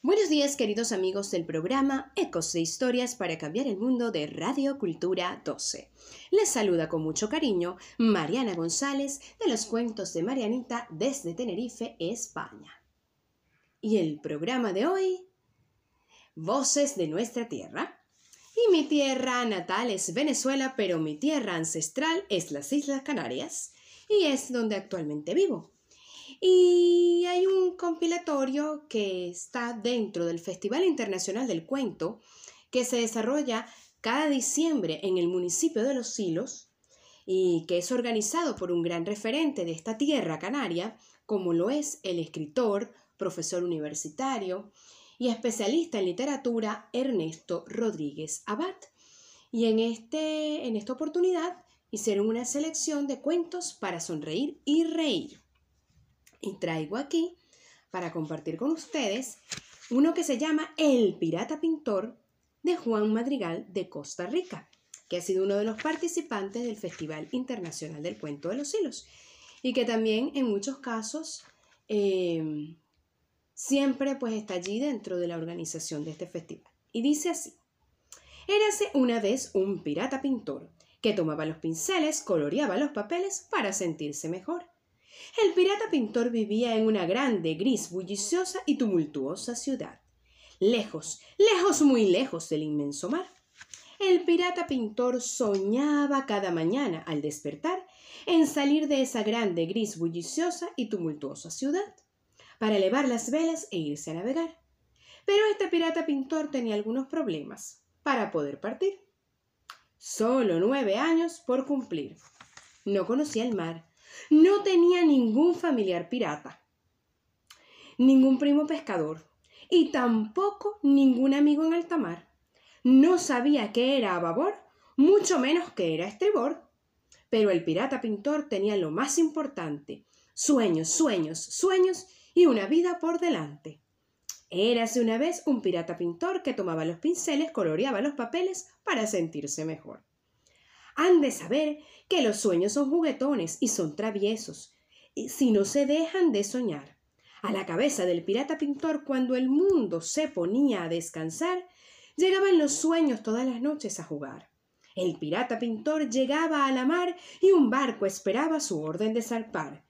Buenos días queridos amigos del programa Ecos de Historias para Cambiar el Mundo de Radio Cultura 12. Les saluda con mucho cariño Mariana González de los cuentos de Marianita desde Tenerife, España. Y el programa de hoy, Voces de nuestra tierra. Y mi tierra natal es Venezuela, pero mi tierra ancestral es las Islas Canarias y es donde actualmente vivo. Y hay un compilatorio que está dentro del Festival Internacional del Cuento que se desarrolla cada diciembre en el municipio de Los Silos y que es organizado por un gran referente de esta tierra canaria, como lo es el escritor, profesor universitario y especialista en literatura Ernesto Rodríguez Abad. Y en, este, en esta oportunidad hicieron una selección de cuentos para sonreír y reír. Y traigo aquí para compartir con ustedes uno que se llama El Pirata Pintor de Juan Madrigal de Costa Rica, que ha sido uno de los participantes del Festival Internacional del Cuento de los Hilos y que también en muchos casos eh, siempre pues está allí dentro de la organización de este festival. Y dice así, érase una vez un pirata pintor que tomaba los pinceles, coloreaba los papeles para sentirse mejor el pirata pintor vivía en una grande, gris, bulliciosa y tumultuosa ciudad, lejos, lejos, muy lejos del inmenso mar. El pirata pintor soñaba cada mañana al despertar en salir de esa grande, gris, bulliciosa y tumultuosa ciudad, para elevar las velas e irse a navegar. Pero este pirata pintor tenía algunos problemas para poder partir. Solo nueve años por cumplir. No conocía el mar, no tenía ningún familiar pirata, ningún primo pescador y tampoco ningún amigo en alta mar. No sabía qué era a babor, mucho menos que era estribor. Pero el pirata pintor tenía lo más importante, sueños, sueños, sueños y una vida por delante. Érase una vez un pirata pintor que tomaba los pinceles, coloreaba los papeles para sentirse mejor han de saber que los sueños son juguetones y son traviesos, si no se dejan de soñar. A la cabeza del pirata pintor, cuando el mundo se ponía a descansar, llegaban los sueños todas las noches a jugar. El pirata pintor llegaba a la mar y un barco esperaba su orden de zarpar.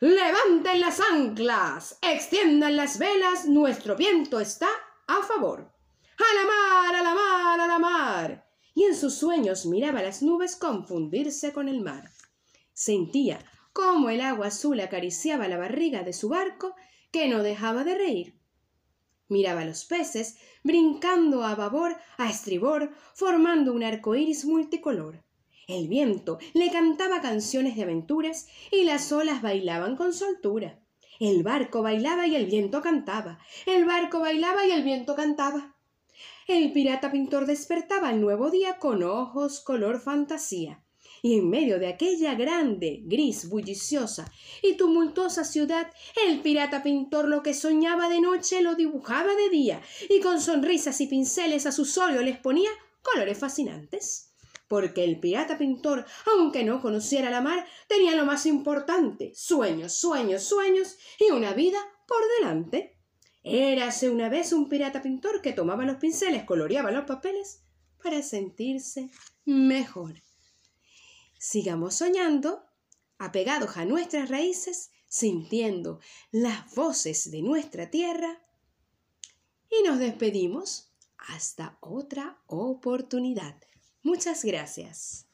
¡Levanten las anclas! ¡Extiendan las velas! Nuestro viento está a favor. ¡A la mar! ¡A la mar! ¡A la mar! Y en sus sueños miraba las nubes confundirse con el mar. Sentía cómo el agua azul acariciaba la barriga de su barco, que no dejaba de reír. Miraba los peces brincando a babor, a estribor, formando un arco iris multicolor. El viento le cantaba canciones de aventuras y las olas bailaban con soltura. El barco bailaba y el viento cantaba. El barco bailaba y el viento cantaba. El pirata pintor despertaba el nuevo día con ojos color fantasía. Y en medio de aquella grande, gris, bulliciosa y tumultuosa ciudad, el pirata pintor lo que soñaba de noche lo dibujaba de día, y con sonrisas y pinceles a sus ojos les ponía colores fascinantes. Porque el pirata pintor, aunque no conociera la mar, tenía lo más importante, sueños, sueños, sueños y una vida por delante. Érase una vez un pirata pintor que tomaba los pinceles, coloreaba los papeles para sentirse mejor. Sigamos soñando, apegados a nuestras raíces, sintiendo las voces de nuestra tierra y nos despedimos hasta otra oportunidad. Muchas gracias.